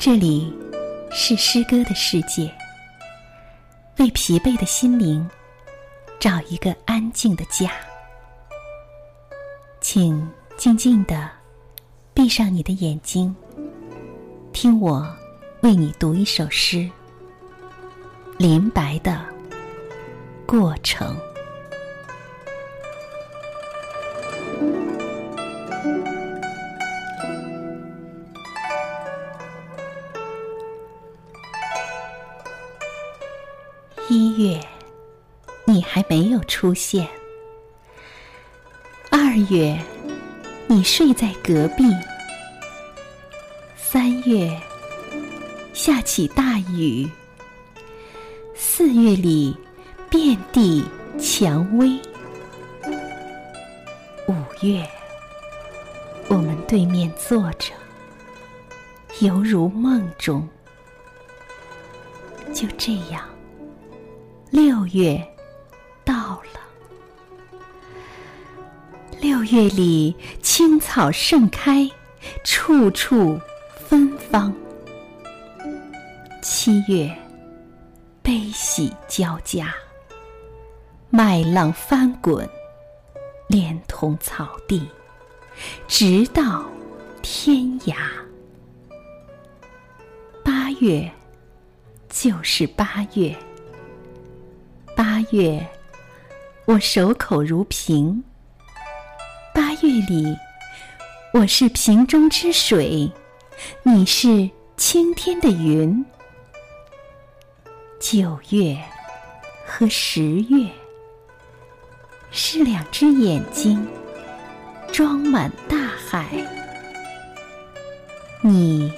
这里是诗歌的世界，为疲惫的心灵找一个安静的家。请静静的闭上你的眼睛，听我为你读一首诗《林白的过程》。一月，你还没有出现；二月，你睡在隔壁；三月，下起大雨；四月里，遍地蔷薇；五月，我们对面坐着，犹如梦中。就这样。六月到了，六月里青草盛开，处处芬芳。七月悲喜交加，麦浪翻滚，连同草地，直到天涯。八月就是八月。八月，我守口如瓶。八月里，我是瓶中之水，你是青天的云。九月和十月，是两只眼睛，装满大海。你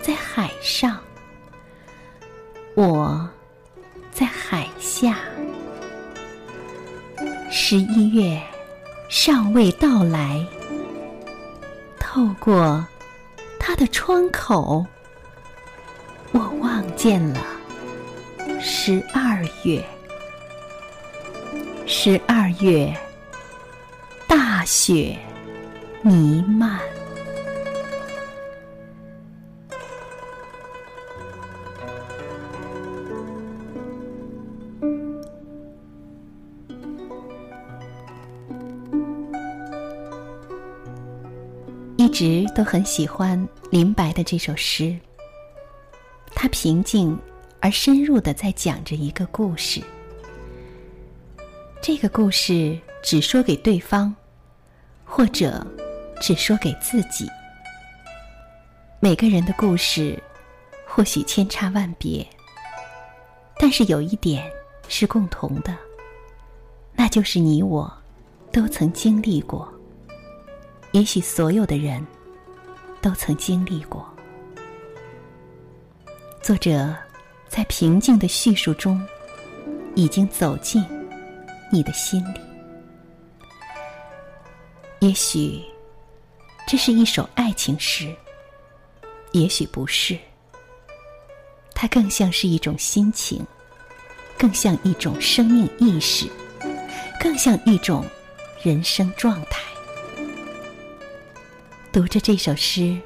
在海上，我。十一月尚未到来。透过他的窗口，我望见了十二月。十二月，大雪弥漫。一直都很喜欢林白的这首诗。他平静而深入的在讲着一个故事。这个故事只说给对方，或者只说给自己。每个人的故事或许千差万别，但是有一点是共同的，那就是你我都曾经历过。也许所有的人都曾经历过。作者在平静的叙述中，已经走进你的心里。也许这是一首爱情诗，也许不是。它更像是一种心情，更像一种生命意识，更像一种人生状态。读着这首诗，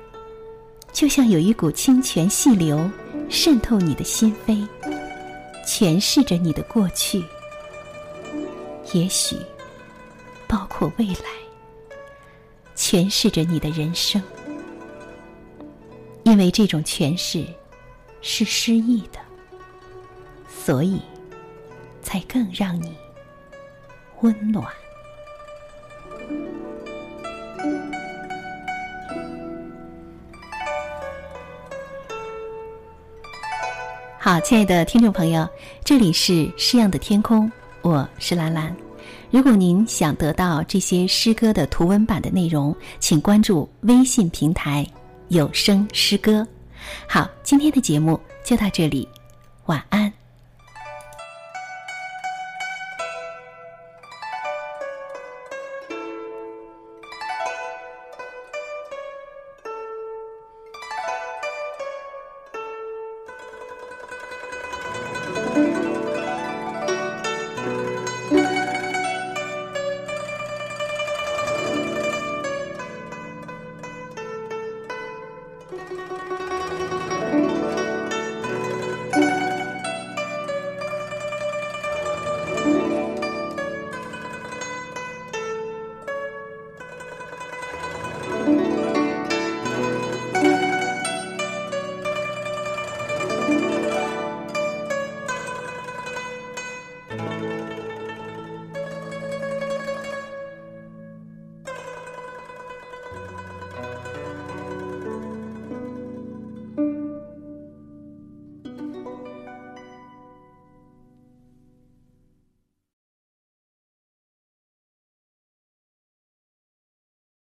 就像有一股清泉细流渗透你的心扉，诠释着你的过去，也许包括未来，诠释着你的人生。因为这种诠释是诗意的，所以才更让你温暖。好，亲爱的听众朋友，这里是诗样的天空，我是兰兰。如果您想得到这些诗歌的图文版的内容，请关注微信平台“有声诗歌”。好，今天的节目就到这里，晚安。